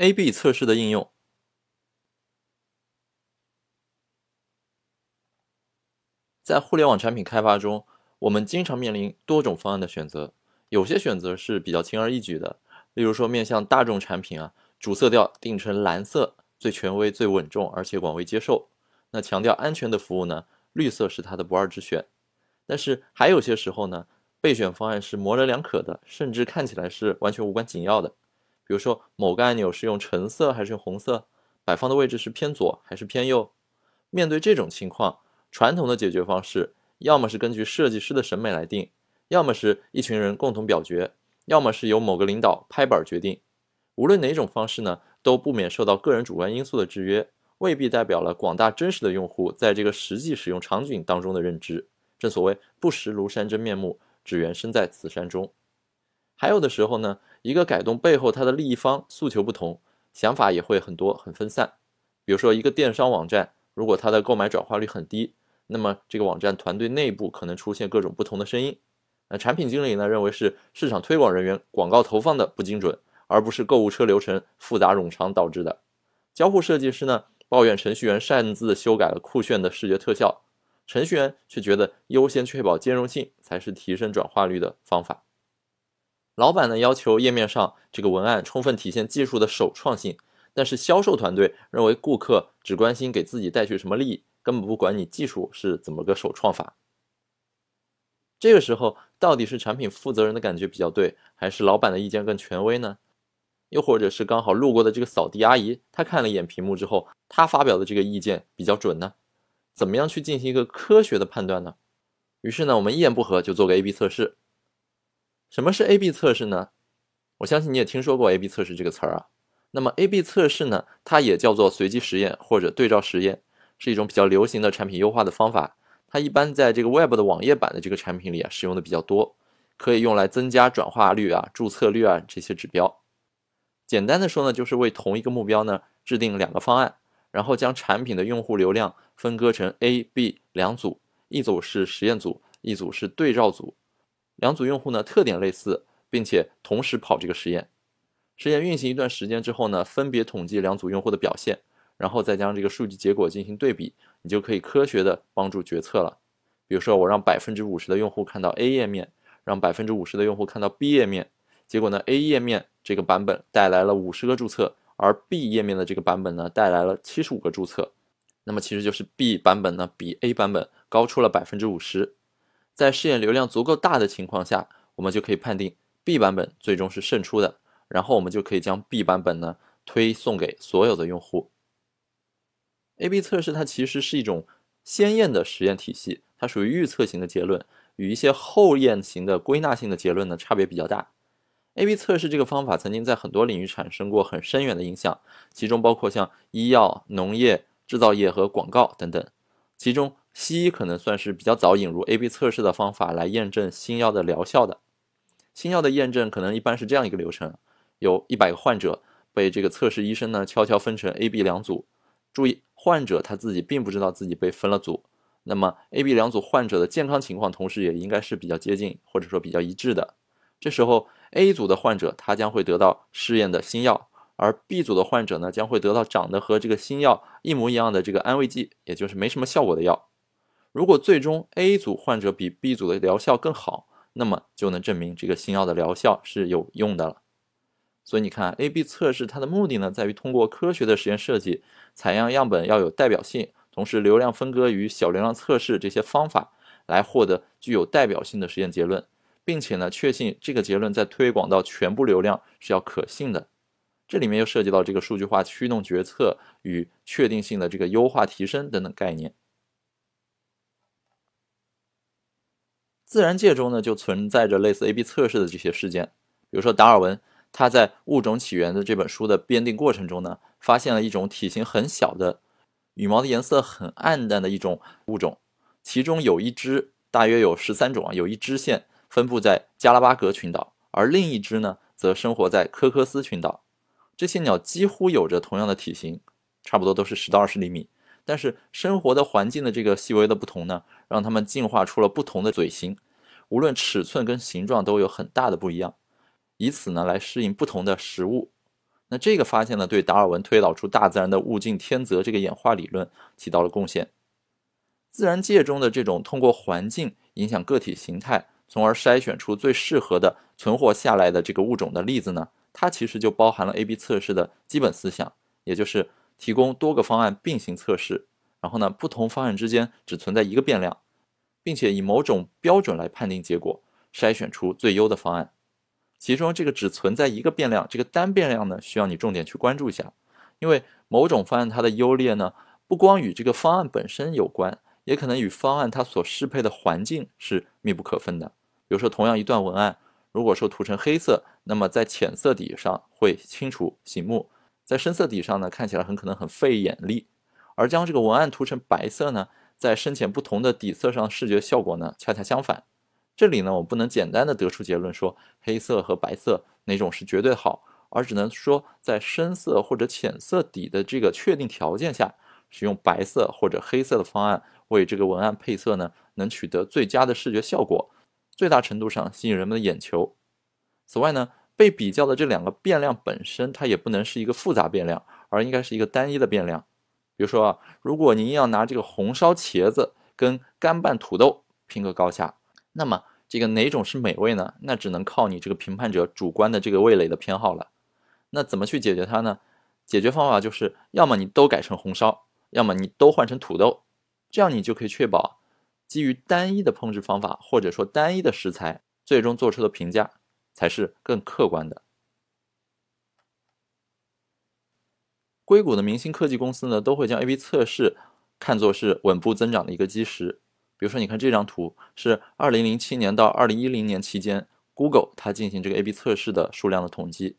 A/B 测试的应用，在互联网产品开发中，我们经常面临多种方案的选择。有些选择是比较轻而易举的，例如说面向大众产品啊，主色调定成蓝色，最权威、最稳重，而且广为接受。那强调安全的服务呢，绿色是它的不二之选。但是还有些时候呢，备选方案是模棱两可的，甚至看起来是完全无关紧要的。比如说，某个按钮是用橙色还是用红色？摆放的位置是偏左还是偏右？面对这种情况，传统的解决方式要么是根据设计师的审美来定，要么是一群人共同表决，要么是由某个领导拍板决定。无论哪种方式呢，都不免受到个人主观因素的制约，未必代表了广大真实的用户在这个实际使用场景当中的认知。正所谓不识庐山真面目，只缘身在此山中。还有的时候呢。一个改动背后，它的利益方诉求不同，想法也会很多很分散。比如说，一个电商网站，如果它的购买转化率很低，那么这个网站团队内部可能出现各种不同的声音。那产品经理呢，认为是市场推广人员广告投放的不精准，而不是购物车流程复杂冗长导致的。交互设计师呢，抱怨程序员擅自修改了酷炫的视觉特效，程序员却觉得优先确保兼容性才是提升转化率的方法。老板呢要求页面上这个文案充分体现技术的首创性，但是销售团队认为顾客只关心给自己带去什么利益，根本不管你技术是怎么个首创法。这个时候到底是产品负责人的感觉比较对，还是老板的意见更权威呢？又或者是刚好路过的这个扫地阿姨，她看了一眼屏幕之后，她发表的这个意见比较准呢？怎么样去进行一个科学的判断呢？于是呢，我们一言不合就做个 A/B 测试。什么是 A/B 测试呢？我相信你也听说过 A/B 测试这个词儿啊。那么 A/B 测试呢，它也叫做随机实验或者对照实验，是一种比较流行的产品优化的方法。它一般在这个 Web 的网页版的这个产品里啊使用的比较多，可以用来增加转化率啊、注册率啊这些指标。简单的说呢，就是为同一个目标呢制定两个方案，然后将产品的用户流量分割成 A、B 两组，一组是实验组，一组是对照组。两组用户呢特点类似，并且同时跑这个实验。实验运行一段时间之后呢，分别统计两组用户的表现，然后再将这个数据结果进行对比，你就可以科学的帮助决策了。比如说，我让百分之五十的用户看到 A 页面，让百分之五十的用户看到 B 页面，结果呢，A 页面这个版本带来了五十个注册，而 B 页面的这个版本呢带来了七十五个注册。那么其实就是 B 版本呢比 A 版本高出了百分之五十。在试验流量足够大的情况下，我们就可以判定 B 版本最终是胜出的，然后我们就可以将 B 版本呢推送给所有的用户。A/B 测试它其实是一种先验的实验体系，它属于预测型的结论，与一些后验型的归纳性的结论呢差别比较大。A/B 测试这个方法曾经在很多领域产生过很深远的影响，其中包括像医药、农业、制造业和广告等等，其中。西医可能算是比较早引入 A/B 测试的方法来验证新药的疗效的。新药的验证可能一般是这样一个流程：有一百个患者被这个测试医生呢悄悄分成 A、B 两组。注意，患者他自己并不知道自己被分了组。那么 A、B 两组患者的健康情况同时也应该是比较接近或者说比较一致的。这时候 A 组的患者他将会得到试验的新药，而 B 组的患者呢将会得到长得和这个新药一模一样的这个安慰剂，也就是没什么效果的药。如果最终 A 组患者比 B 组的疗效更好，那么就能证明这个新药的疗效是有用的了。所以你看，A/B 测试它的目的呢，在于通过科学的实验设计、采样样本要有代表性，同时流量分割与小流量测试这些方法，来获得具有代表性的实验结论，并且呢，确信这个结论在推广到全部流量是要可信的。这里面又涉及到这个数据化驱动决策与确定性的这个优化提升等等概念。自然界中呢，就存在着类似 A/B 测试的这些事件。比如说，达尔文他在《物种起源》的这本书的编定过程中呢，发现了一种体型很小的、羽毛的颜色很暗淡的一种物种，其中有一只大约有十三种啊，有一支线分布在加拉巴格群岛，而另一只呢，则生活在科科斯群岛。这些鸟几乎有着同样的体型，差不多都是十到二十厘米。但是生活的环境的这个细微的不同呢，让它们进化出了不同的嘴型，无论尺寸跟形状都有很大的不一样，以此呢来适应不同的食物。那这个发现呢，对达尔文推导出大自然的物竞天择这个演化理论起到了贡献。自然界中的这种通过环境影响个体形态，从而筛选出最适合的存活下来的这个物种的例子呢，它其实就包含了 A/B 测试的基本思想，也就是提供多个方案并行测试，然后呢，不同方案之间只存在一个变量，并且以某种标准来判定结果，筛选出最优的方案。其中这个只存在一个变量，这个单变量呢，需要你重点去关注一下，因为某种方案它的优劣呢，不光与这个方案本身有关，也可能与方案它所适配的环境是密不可分的。比如说，同样一段文案，如果说涂成黑色，那么在浅色底上会清楚醒目，在深色底上呢，看起来很可能很费眼力。而将这个文案涂成白色呢，在深浅不同的底色上，视觉效果呢，恰恰相反。这里呢，我不能简单的得出结论说黑色和白色哪种是绝对好，而只能说在深色或者浅色底的这个确定条件下，使用白色或者黑色的方案为这个文案配色呢，能取得最佳的视觉效果，最大程度上吸引人们的眼球。此外呢，被比较的这两个变量本身，它也不能是一个复杂变量，而应该是一个单一的变量。比如说啊，如果您要拿这个红烧茄子跟干拌土豆拼个高下，那么这个哪种是美味呢？那只能靠你这个评判者主观的这个味蕾的偏好了。那怎么去解决它呢？解决方法就是，要么你都改成红烧，要么你都换成土豆，这样你就可以确保基于单一的烹制方法或者说单一的食材，最终做出的评价才是更客观的。硅谷的明星科技公司呢，都会将 A/B 测试看作是稳步增长的一个基石。比如说，你看这张图是二零零七年到二零一零年期间，Google 它进行这个 A/B 测试的数量的统计。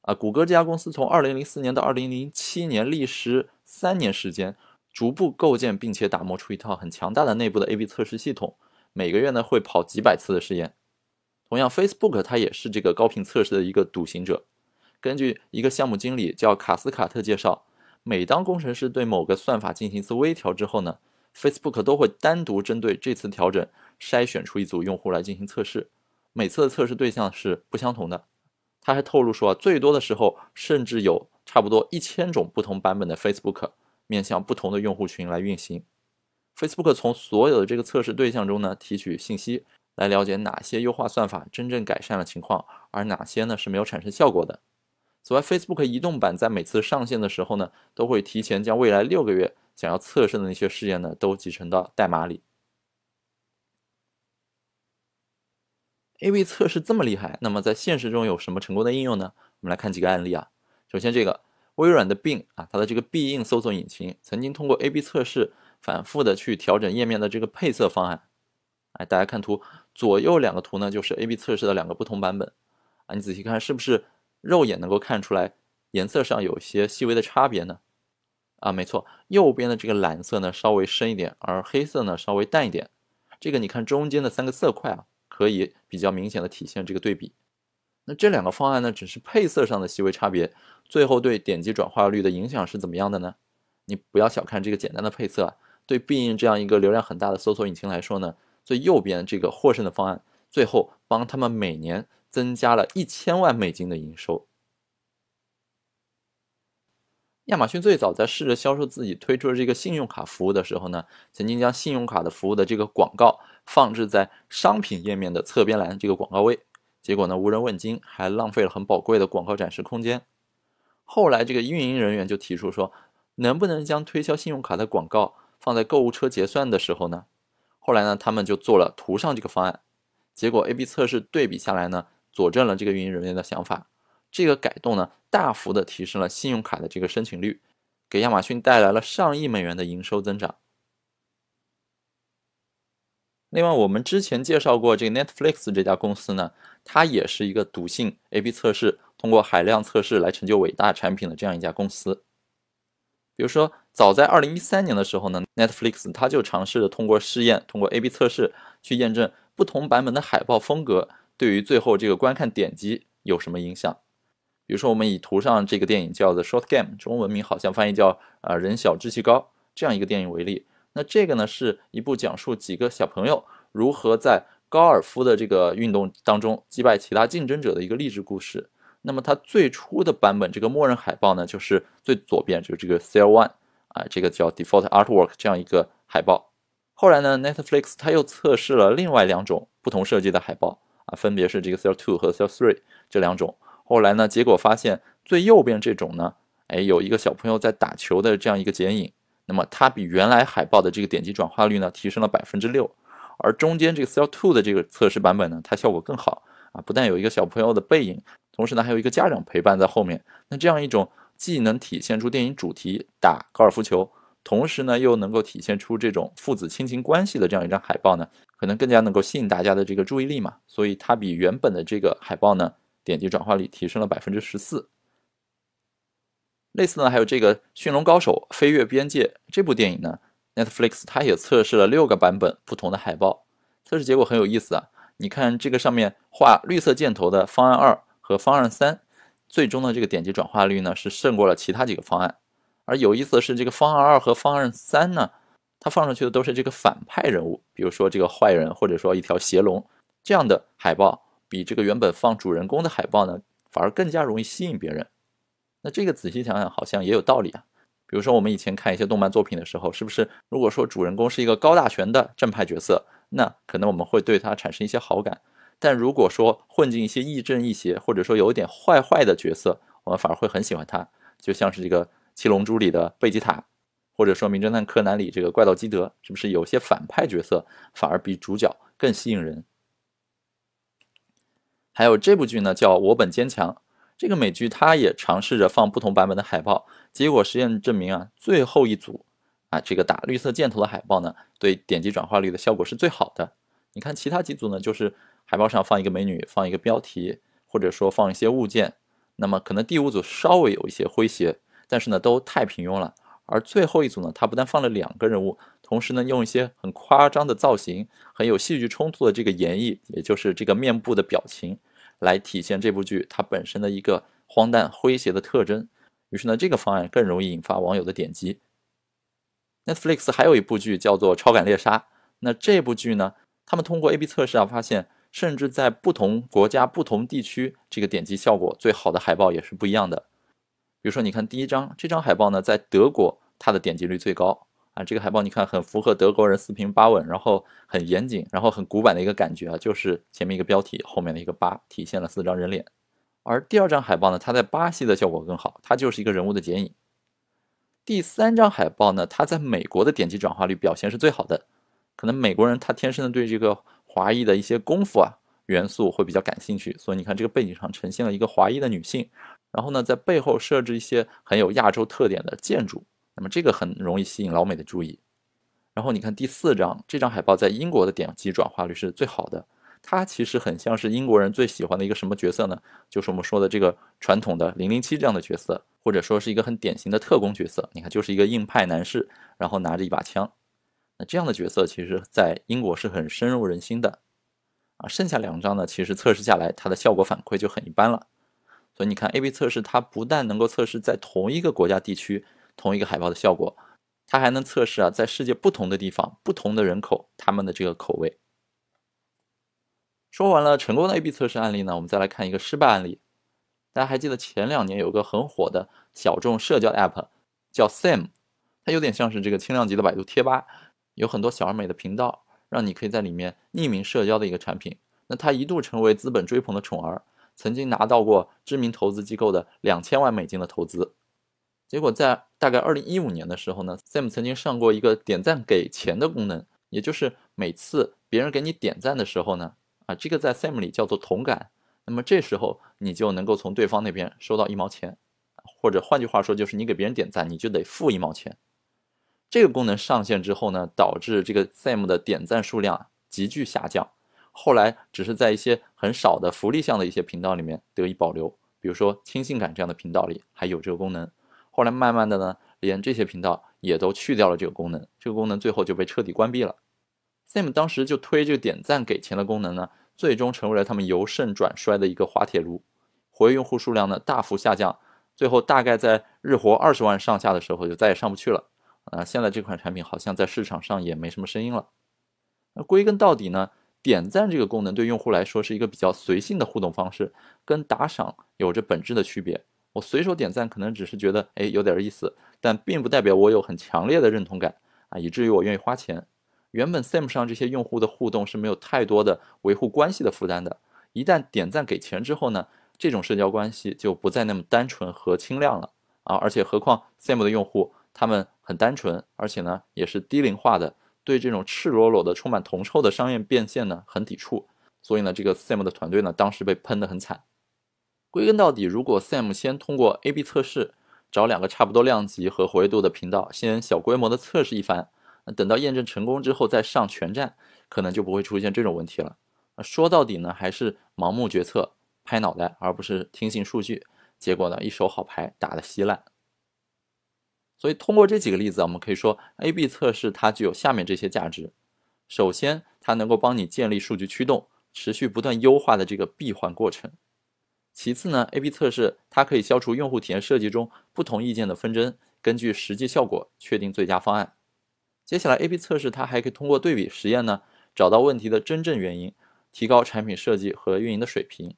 啊，谷歌这家公司从二零零四年到二零零七年，历时三年时间，逐步构建并且打磨出一套很强大的内部的 A/B 测试系统。每个月呢会跑几百次的试验。同样，Facebook 它也是这个高频测试的一个笃行者。根据一个项目经理叫卡斯卡特介绍，每当工程师对某个算法进行一次微调之后呢。Facebook 都会单独针对这次调整筛选出一组用户来进行测试，每次的测试对象是不相同的。他还透露说，最多的时候甚至有差不多一千种不同版本的 Facebook 面向不同的用户群来运行。Facebook 从所有的这个测试对象中呢提取信息，来了解哪些优化算法真正改善了情况，而哪些呢是没有产生效果的。此外，Facebook 移动版在每次上线的时候呢，都会提前将未来六个月。想要测试的那些试验呢，都集成到代码里。A/B 测试这么厉害，那么在现实中有什么成功的应用呢？我们来看几个案例啊。首先，这个微软的 Bing 啊，它的这个必应搜索引擎曾经通过 A/B 测试，反复的去调整页面的这个配色方案。哎，大家看图，左右两个图呢，就是 A/B 测试的两个不同版本啊。你仔细看，是不是肉眼能够看出来颜色上有些细微的差别呢？啊，没错，右边的这个蓝色呢稍微深一点，而黑色呢稍微淡一点。这个你看中间的三个色块啊，可以比较明显的体现这个对比。那这两个方案呢，只是配色上的细微差别，最后对点击转化率的影响是怎么样的呢？你不要小看这个简单的配色，对必应这样一个流量很大的搜索引擎来说呢，最右边这个获胜的方案，最后帮他们每年增加了一千万美金的营收。亚马逊最早在试着销售自己推出的这个信用卡服务的时候呢，曾经将信用卡的服务的这个广告放置在商品页面的侧边栏这个广告位，结果呢无人问津，还浪费了很宝贵的广告展示空间。后来这个运营人员就提出说，能不能将推销信用卡的广告放在购物车结算的时候呢？后来呢他们就做了图上这个方案，结果 A/B 测试对比下来呢，佐证了这个运营人员的想法。这个改动呢，大幅的提升了信用卡的这个申请率，给亚马逊带来了上亿美元的营收增长。另外，我们之前介绍过这个 Netflix 这家公司呢，它也是一个笃信 A/B 测试，通过海量测试来成就伟大产品的这样一家公司。比如说，早在二零一三年的时候呢，Netflix 它就尝试着通过试验，通过 A/B 测试去验证不同版本的海报风格对于最后这个观看点击有什么影响。比如说，我们以图上这个电影叫《The Short Game》，中文名好像翻译叫“啊人小志气高”这样一个电影为例，那这个呢是一部讲述几个小朋友如何在高尔夫的这个运动当中击败其他竞争者的一个励志故事。那么它最初的版本这个默认海报呢，就是最左边就是这个 Cell One 啊，这个叫 Default Artwork 这样一个海报。后来呢，Netflix 它又测试了另外两种不同设计的海报分别是这个 Cell Two 和 Cell Three 这两种。后来呢，结果发现最右边这种呢，哎，有一个小朋友在打球的这样一个剪影，那么它比原来海报的这个点击转化率呢提升了百分之六，而中间这个 Cell Two 的这个测试版本呢，它效果更好啊，不但有一个小朋友的背影。同时呢，还有一个家长陪伴在后面。那这样一种既能体现出电影主题打高尔夫球，同时呢又能够体现出这种父子亲情关系的这样一张海报呢，可能更加能够吸引大家的这个注意力嘛。所以它比原本的这个海报呢，点击转化率提升了百分之十四。类似呢，还有这个《驯龙高手：飞越边界》这部电影呢，Netflix 它也测试了六个版本不同的海报，测试结果很有意思啊。你看这个上面画绿色箭头的方案二。和方案三，最终的这个点击转化率呢是胜过了其他几个方案。而有意思的是，这个方案二和方案三呢，它放上去的都是这个反派人物，比如说这个坏人，或者说一条邪龙这样的海报，比这个原本放主人公的海报呢，反而更加容易吸引别人。那这个仔细想想，好像也有道理啊。比如说我们以前看一些动漫作品的时候，是不是如果说主人公是一个高大全的正派角色，那可能我们会对他产生一些好感。但如果说混进一些亦正亦邪，或者说有一点坏坏的角色，我们反而会很喜欢他，就像是这个《七龙珠》里的贝吉塔，或者说《名侦探柯南》里这个怪盗基德，是不是有些反派角色反而比主角更吸引人？还有这部剧呢，叫《我本坚强》，这个美剧它也尝试着放不同版本的海报，结果实验证明啊，最后一组啊这个打绿色箭头的海报呢，对点击转化率的效果是最好的。你看其他几组呢，就是。海报上放一个美女，放一个标题，或者说放一些物件，那么可能第五组稍微有一些诙谐，但是呢都太平庸了。而最后一组呢，它不但放了两个人物，同时呢用一些很夸张的造型，很有戏剧冲突的这个演绎，也就是这个面部的表情，来体现这部剧它本身的一个荒诞诙谐的特征。于是呢，这个方案更容易引发网友的点击。Netflix 还有一部剧叫做《超感猎杀》，那这部剧呢，他们通过 A/B 测试啊发现。甚至在不同国家、不同地区，这个点击效果最好的海报也是不一样的。比如说，你看第一张这张海报呢，在德国它的点击率最高啊。这个海报你看很符合德国人四平八稳，然后很严谨，然后很古板的一个感觉啊，就是前面一个标题，后面的一个八，体现了四张人脸。而第二张海报呢，它在巴西的效果更好，它就是一个人物的剪影。第三张海报呢，它在美国的点击转化率表现是最好的，可能美国人他天生的对这个。华裔的一些功夫啊元素会比较感兴趣，所以你看这个背景上呈现了一个华裔的女性，然后呢在背后设置一些很有亚洲特点的建筑，那么这个很容易吸引老美的注意。然后你看第四张这张海报在英国的点击转化率是最好的，它其实很像是英国人最喜欢的一个什么角色呢？就是我们说的这个传统的零零七这样的角色，或者说是一个很典型的特工角色。你看就是一个硬派男士，然后拿着一把枪。那这样的角色其实，在英国是很深入人心的，啊，剩下两张呢，其实测试下来，它的效果反馈就很一般了。所以你看，A/B 测试它不但能够测试在同一个国家地区同一个海报的效果，它还能测试啊，在世界不同的地方、不同的人口他们的这个口味。说完了成功的 A/B 测试案例呢，我们再来看一个失败案例。大家还记得前两年有个很火的小众社交 App 叫 Sam，它有点像是这个轻量级的百度贴吧。有很多小而美的频道，让你可以在里面匿名社交的一个产品。那它一度成为资本追捧的宠儿，曾经拿到过知名投资机构的两千万美金的投资。结果在大概二零一五年的时候呢，Sam 曾经上过一个点赞给钱的功能，也就是每次别人给你点赞的时候呢，啊，这个在 Sam 里叫做同感。那么这时候你就能够从对方那边收到一毛钱，或者换句话说就是你给别人点赞，你就得付一毛钱。这个功能上线之后呢，导致这个 Sam 的点赞数量急剧下降。后来只是在一些很少的福利项的一些频道里面得以保留，比如说轻性感这样的频道里还有这个功能。后来慢慢的呢，连这些频道也都去掉了这个功能，这个功能最后就被彻底关闭了。Sam 当时就推这个点赞给钱的功能呢，最终成为了他们由盛转衰的一个滑铁卢，活跃用户数量呢大幅下降，最后大概在日活二十万上下的时候就再也上不去了。啊，现在这款产品好像在市场上也没什么声音了。那归根到底呢，点赞这个功能对用户来说是一个比较随性的互动方式，跟打赏有着本质的区别。我随手点赞可能只是觉得哎有点意思，但并不代表我有很强烈的认同感啊，以至于我愿意花钱。原本 Sam 上这些用户的互动是没有太多的维护关系的负担的，一旦点赞给钱之后呢，这种社交关系就不再那么单纯和清亮了啊！而且何况 Sam 的用户他们很单纯，而且呢也是低龄化的，对这种赤裸裸的、充满铜臭的商业变现呢很抵触，所以呢这个 Sam 的团队呢当时被喷得很惨。归根到底，如果 Sam 先通过 A/B 测试，找两个差不多量级和活跃度的频道，先小规模的测试一番。等到验证成功之后再上全站，可能就不会出现这种问题了。说到底呢，还是盲目决策、拍脑袋，而不是听信数据。结果呢，一手好牌打得稀烂。所以通过这几个例子，我们可以说 A/B 测试它具有下面这些价值：首先，它能够帮你建立数据驱动，持续不断优化的这个闭环过程；其次呢，A/B 测试它可以消除用户体验设计中不同意见的纷争，根据实际效果确定最佳方案。接下来，A/B 测试它还可以通过对比实验呢，找到问题的真正原因，提高产品设计和运营的水平。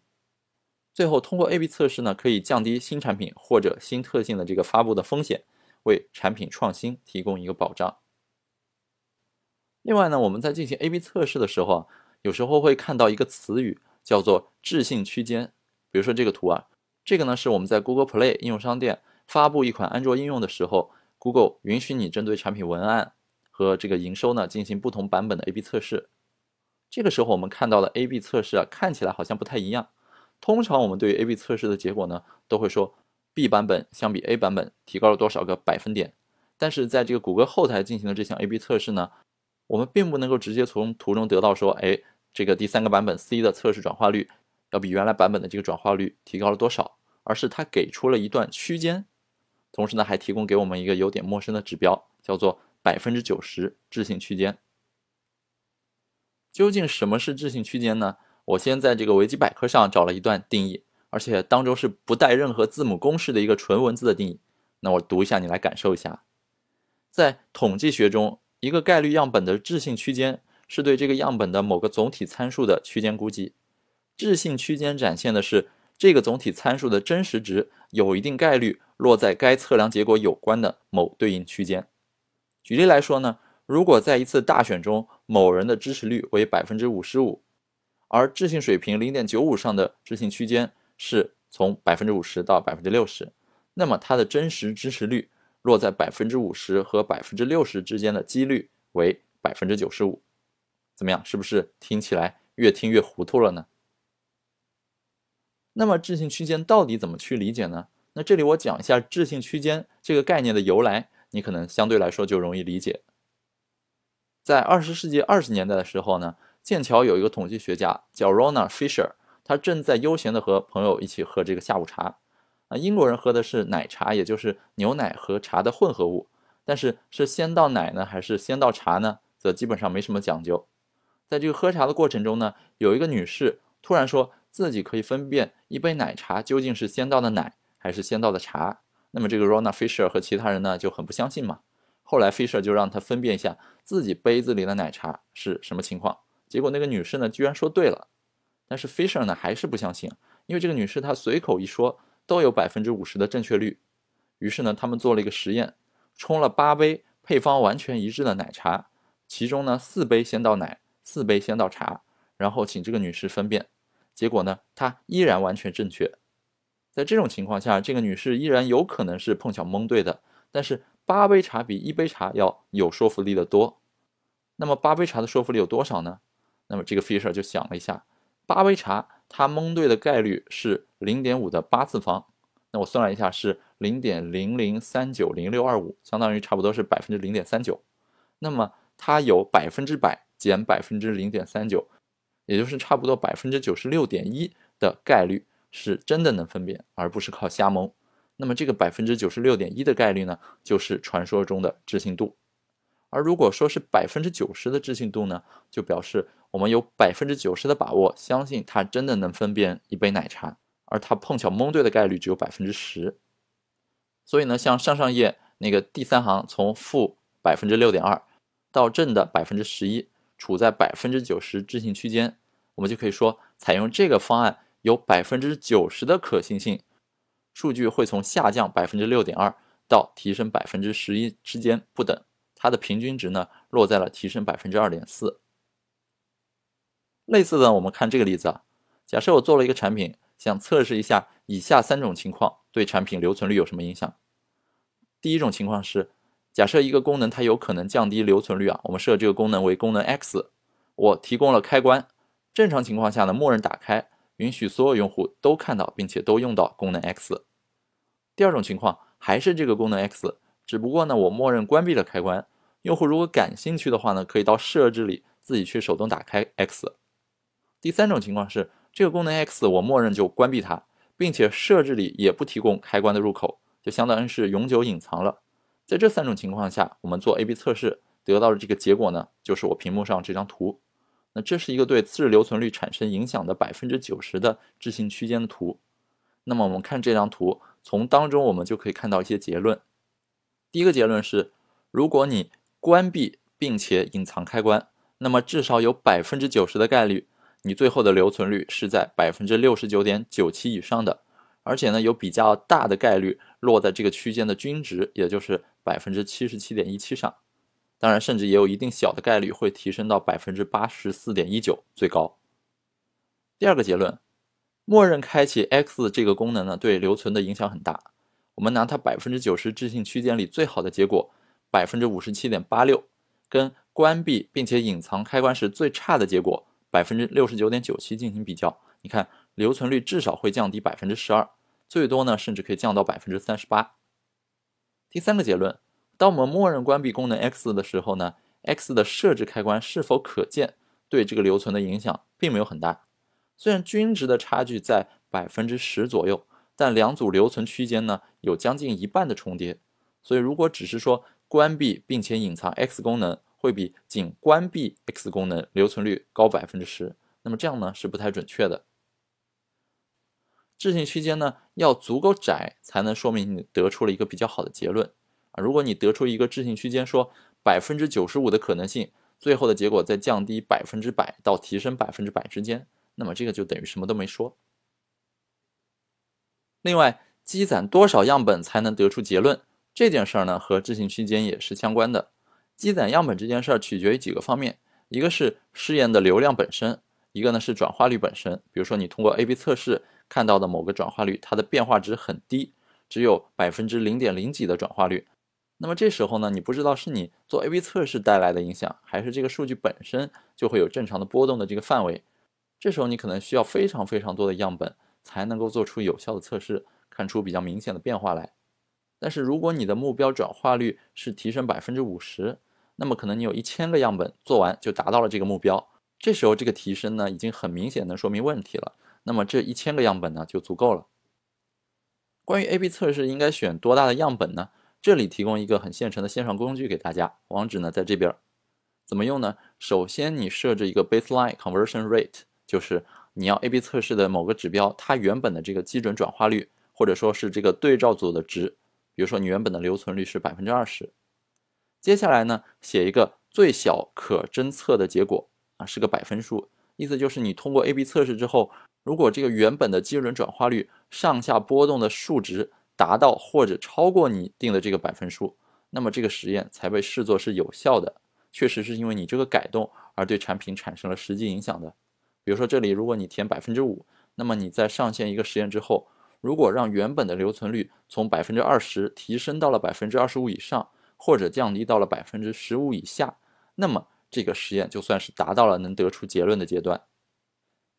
最后，通过 A/B 测试呢，可以降低新产品或者新特性的这个发布的风险，为产品创新提供一个保障。另外呢，我们在进行 A/B 测试的时候啊，有时候会看到一个词语叫做置信区间。比如说这个图啊，这个呢是我们在 Google Play 应用商店发布一款安卓应用的时候，Google 允许你针对产品文案。和这个营收呢进行不同版本的 A/B 测试，这个时候我们看到的 A/B 测试啊，看起来好像不太一样。通常我们对于 A/B 测试的结果呢，都会说 B 版本相比 A 版本提高了多少个百分点。但是在这个谷歌后台进行的这项 A/B 测试呢，我们并不能够直接从图中得到说，哎，这个第三个版本 C 的测试转化率要比原来版本的这个转化率提高了多少，而是它给出了一段区间，同时呢还提供给我们一个有点陌生的指标，叫做。百分之九十置信区间，究竟什么是置信区间呢？我先在这个维基百科上找了一段定义，而且当中是不带任何字母公式的一个纯文字的定义。那我读一下，你来感受一下。在统计学中，一个概率样本的置信区间是对这个样本的某个总体参数的区间估计。置信区间展现的是这个总体参数的真实值有一定概率落在该测量结果有关的某对应区间。举例来说呢，如果在一次大选中，某人的支持率为百分之五十五，而置信水平零点九五上的置信区间是从百分之五十到百分之六十，那么它的真实支持率落在百分之五十和百分之六十之间的几率为百分之九十五。怎么样？是不是听起来越听越糊涂了呢？那么置信区间到底怎么去理解呢？那这里我讲一下置信区间这个概念的由来。你可能相对来说就容易理解。在二十世纪二十年代的时候呢，剑桥有一个统计学家叫 Rona Fisher，他正在悠闲的和朋友一起喝这个下午茶。啊，英国人喝的是奶茶，也就是牛奶和茶的混合物。但是是先倒奶呢，还是先倒茶呢，则基本上没什么讲究。在这个喝茶的过程中呢，有一个女士突然说自己可以分辨一杯奶茶究竟是先倒的奶还是先倒的茶。那么这个 Rona Fisher 和其他人呢就很不相信嘛。后来 Fisher 就让他分辨一下自己杯子里的奶茶是什么情况。结果那个女士呢居然说对了，但是 Fisher 呢还是不相信，因为这个女士她随口一说都有百分之五十的正确率。于是呢他们做了一个实验，冲了八杯配方完全一致的奶茶，其中呢四杯先倒奶，四杯先倒茶，然后请这个女士分辨，结果呢她依然完全正确。在这种情况下，这个女士依然有可能是碰巧蒙对的，但是八杯茶比一杯茶要有说服力的多。那么八杯茶的说服力有多少呢？那么这个 Fisher 就想了一下，八杯茶它蒙对的概率是零点五的八次方。那我算了一下，是零点零零三九零六二五，相当于差不多是百分之零点三九。那么它有百分之百减百分之零点三九，也就是差不多百分之九十六点一的概率。是真的能分辨，而不是靠瞎蒙。那么这个百分之九十六点一的概率呢，就是传说中的置信度。而如果说是百分之九十的置信度呢，就表示我们有百分之九十的把握相信它真的能分辨一杯奶茶，而它碰巧蒙对的概率只有百分之十。所以呢，像上上页那个第三行从负百分之六点二到正的百分之十一，处在百分之九十置信区间，我们就可以说，采用这个方案有百分之九十的可行性，数据会从下降百分之六点二到提升百分之十一之间不等，它的平均值呢落在了提升百分之二点四。类似的，我们看这个例子啊，假设我做了一个产品，想测试一下以下三种情况对产品留存率有什么影响。第一种情况是，假设一个功能它有可能降低留存率啊，我们设这个功能为功能 X，我提供了开关，正常情况下呢，默认打开，允许所有用户都看到并且都用到功能 X。第二种情况还是这个功能 X，只不过呢，我默认关闭了开关，用户如果感兴趣的话呢，可以到设置里自己去手动打开 X。第三种情况是，这个功能 X 我默认就关闭它，并且设置里也不提供开关的入口，就相当于是永久隐藏了。在这三种情况下，我们做 A/B 测试得到的这个结果呢，就是我屏幕上这张图。那这是一个对次日留存率产生影响的百分之九十的置信区间的图。那么我们看这张图，从当中我们就可以看到一些结论。第一个结论是，如果你关闭并且隐藏开关，那么至少有百分之九十的概率。你最后的留存率是在百分之六十九点九七以上的，而且呢有比较大的概率落在这个区间的均值，也就是百分之七十七点一七上。当然，甚至也有一定小的概率会提升到百分之八十四点一九最高。第二个结论，默认开启 X 这个功能呢对留存的影响很大。我们拿它百分之九十置信区间里最好的结果百分之五十七点八六，跟关闭并且隐藏开关时最差的结果。百分之六十九点九七进行比较，你看留存率至少会降低百分之十二，最多呢甚至可以降到百分之三十八。第三个结论，当我们默认关闭功能 X 的时候呢，X 的设置开关是否可见对这个留存的影响并没有很大。虽然均值的差距在百分之十左右，但两组留存区间呢有将近一半的重叠，所以如果只是说关闭并且隐藏 X 功能。会比仅关闭 X 功能留存率高百分之十，那么这样呢是不太准确的。置信区间呢要足够窄，才能说明你得出了一个比较好的结论啊。如果你得出一个置信区间，说百分之九十五的可能性，最后的结果在降低百分之百到提升百分之百之间，那么这个就等于什么都没说。另外，积攒多少样本才能得出结论这件事儿呢，和置信区间也是相关的。积攒样本这件事儿取决于几个方面，一个是试验的流量本身，一个呢是转化率本身。比如说你通过 A/B 测试看到的某个转化率，它的变化值很低，只有百分之零点零几的转化率，那么这时候呢，你不知道是你做 A/B 测试带来的影响，还是这个数据本身就会有正常的波动的这个范围。这时候你可能需要非常非常多的样本才能够做出有效的测试，看出比较明显的变化来。但是如果你的目标转化率是提升百分之五十，那么可能你有一千个样本做完就达到了这个目标，这时候这个提升呢已经很明显能说明问题了。那么这一千个样本呢就足够了。关于 A/B 测试应该选多大的样本呢？这里提供一个很现成的线上工具给大家，网址呢在这边。怎么用呢？首先你设置一个 baseline conversion rate，就是你要 A/B 测试的某个指标它原本的这个基准转化率，或者说是这个对照组的值。比如说你原本的留存率是百分之二十。接下来呢，写一个最小可侦测的结果啊，是个百分数，意思就是你通过 A/B 测试之后，如果这个原本的基准转化率上下波动的数值达到或者超过你定的这个百分数，那么这个实验才被视作是有效的，确实是因为你这个改动而对产品产生了实际影响的。比如说这里，如果你填百分之五，那么你在上线一个实验之后，如果让原本的留存率从百分之二十提升到了百分之二十五以上。或者降低到了百分之十五以下，那么这个实验就算是达到了能得出结论的阶段。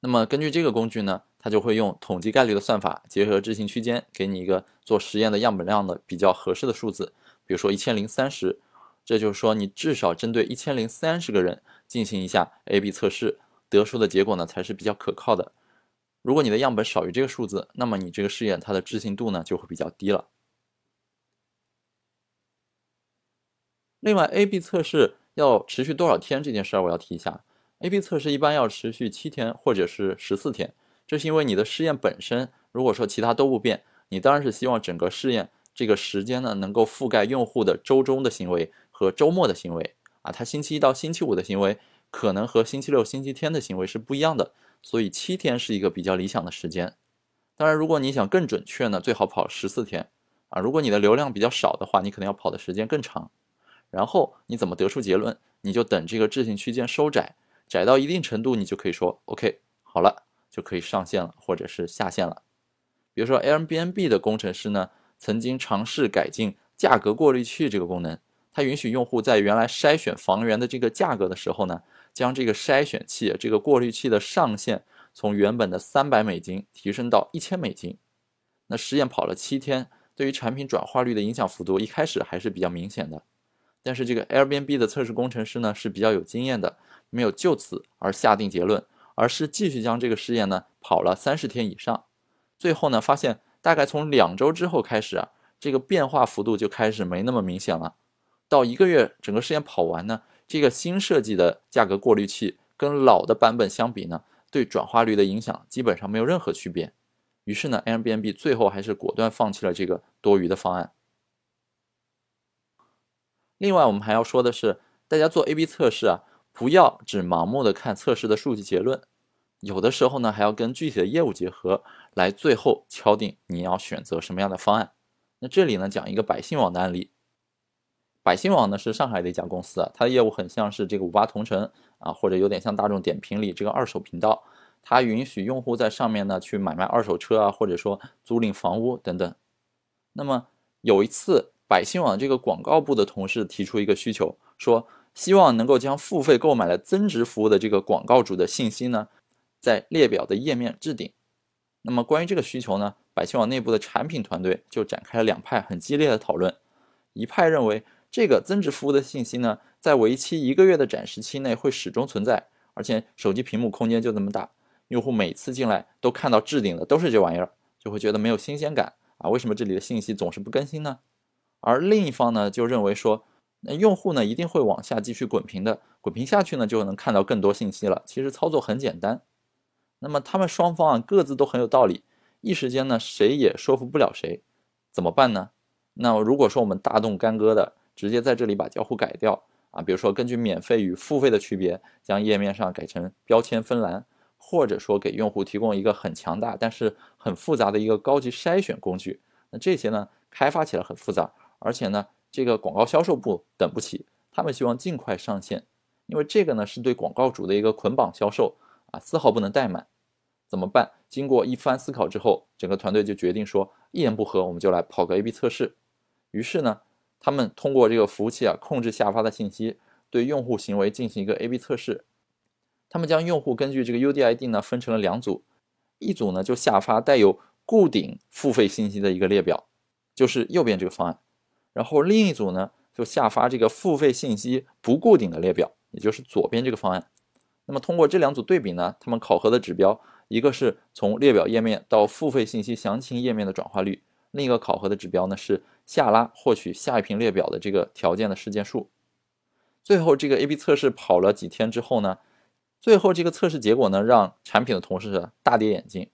那么根据这个工具呢，它就会用统计概率的算法，结合置信区间，给你一个做实验的样本量的比较合适的数字，比如说一千零三十。这就是说，你至少针对一千零三十个人进行一下 A/B 测试，得出的结果呢才是比较可靠的。如果你的样本少于这个数字，那么你这个试验它的置信度呢就会比较低了。另外，A/B 测试要持续多少天这件事儿，我要提一下。A/B 测试一般要持续七天或者是十四天，这是因为你的试验本身，如果说其他都不变，你当然是希望整个试验这个时间呢能够覆盖用户的周中的行为和周末的行为啊。他星期一到星期五的行为可能和星期六、星期天的行为是不一样的，所以七天是一个比较理想的时间。当然，如果你想更准确呢，最好跑十四天啊。如果你的流量比较少的话，你可能要跑的时间更长。然后你怎么得出结论？你就等这个置信区间收窄，窄到一定程度，你就可以说 OK 好了，就可以上线了，或者是下线了。比如说 Airbnb 的工程师呢，曾经尝试改进价格过滤器这个功能，它允许用户在原来筛选房源的这个价格的时候呢，将这个筛选器这个过滤器的上限从原本的三百美金提升到一千美金。那实验跑了七天，对于产品转化率的影响幅度一开始还是比较明显的。但是这个 Airbnb 的测试工程师呢是比较有经验的，没有就此而下定结论，而是继续将这个试验呢跑了三十天以上。最后呢，发现大概从两周之后开始啊，这个变化幅度就开始没那么明显了。到一个月整个试验跑完呢，这个新设计的价格过滤器跟老的版本相比呢，对转化率的影响基本上没有任何区别。于是呢，Airbnb 最后还是果断放弃了这个多余的方案。另外，我们还要说的是，大家做 A/B 测试啊，不要只盲目的看测试的数据结论。有的时候呢，还要跟具体的业务结合，来最后敲定你要选择什么样的方案。那这里呢，讲一个百姓网的案例。百姓网呢是上海的一家公司啊，它的业务很像是这个五八同城啊，或者有点像大众点评里这个二手频道。它允许用户在上面呢去买卖二手车啊，或者说租赁房屋等等。那么有一次，百姓网这个广告部的同事提出一个需求，说希望能够将付费购买了增值服务的这个广告主的信息呢。在列表的页面置顶。那么关于这个需求呢，百姓网内部的产品团队就展开了两派很激烈的讨论。一派认为，这个增值服务的信息呢，在为期一个月的展示期内会始终存在，而且手机屏幕空间就这么大，用户每次进来都看到置顶的都是这玩意儿，就会觉得没有新鲜感啊。为什么这里的信息总是不更新呢？而另一方呢，就认为说，那用户呢一定会往下继续滚屏的，滚屏下去呢就能看到更多信息了。其实操作很简单。那么他们双方啊各自都很有道理，一时间呢谁也说服不了谁，怎么办呢？那如果说我们大动干戈的直接在这里把交互改掉啊，比如说根据免费与付费的区别，将页面上改成标签分栏，或者说给用户提供一个很强大但是很复杂的一个高级筛选工具，那这些呢开发起来很复杂，而且呢这个广告销售部等不起，他们希望尽快上线，因为这个呢是对广告主的一个捆绑销售。啊，丝毫不能怠慢，怎么办？经过一番思考之后，整个团队就决定说，一言不合，我们就来跑个 A/B 测试。于是呢，他们通过这个服务器啊，控制下发的信息，对用户行为进行一个 A/B 测试。他们将用户根据这个 UDID 呢分成了两组，一组呢就下发带有固定付费信息的一个列表，就是右边这个方案；然后另一组呢就下发这个付费信息不固定的列表，也就是左边这个方案。那么通过这两组对比呢，他们考核的指标，一个是从列表页面到付费信息详情页面的转化率，另一个考核的指标呢是下拉获取下一屏列表的这个条件的事件数。最后这个 A/B 测试跑了几天之后呢，最后这个测试结果呢让产品的同事大跌眼镜，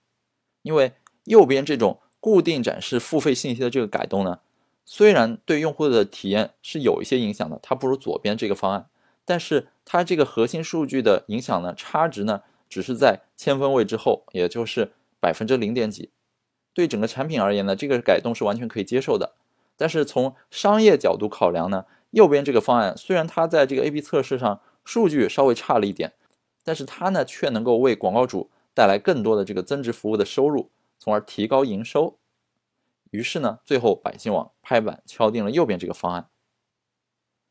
因为右边这种固定展示付费信息的这个改动呢，虽然对用户的体验是有一些影响的，它不如左边这个方案。但是它这个核心数据的影响呢，差值呢，只是在千分位之后，也就是百分之零点几。对整个产品而言呢，这个改动是完全可以接受的。但是从商业角度考量呢，右边这个方案虽然它在这个 A/B 测试上数据稍微差了一点，但是它呢却能够为广告主带来更多的这个增值服务的收入，从而提高营收。于是呢，最后百姓网拍板敲定了右边这个方案。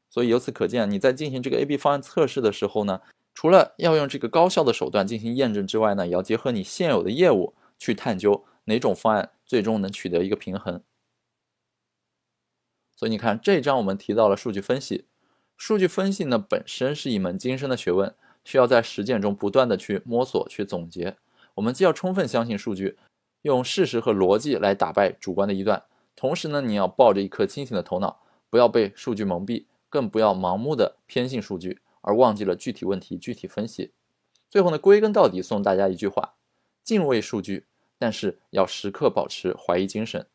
所以由此可见，你在进行这个 A/B 方案测试的时候呢，除了要用这个高效的手段进行验证之外呢，也要结合你现有的业务去探究哪种方案最终能取得一个平衡。所以你看，这一章我们提到了数据分析。数据分析呢本身是一门精深的学问，需要在实践中不断的去摸索、去总结。我们既要充分相信数据，用事实和逻辑来打败主观的臆断，同时呢，你要抱着一颗清醒的头脑，不要被数据蒙蔽。更不要盲目的偏信数据，而忘记了具体问题具体分析。最后呢，归根到底送大家一句话：敬畏数据，但是要时刻保持怀疑精神。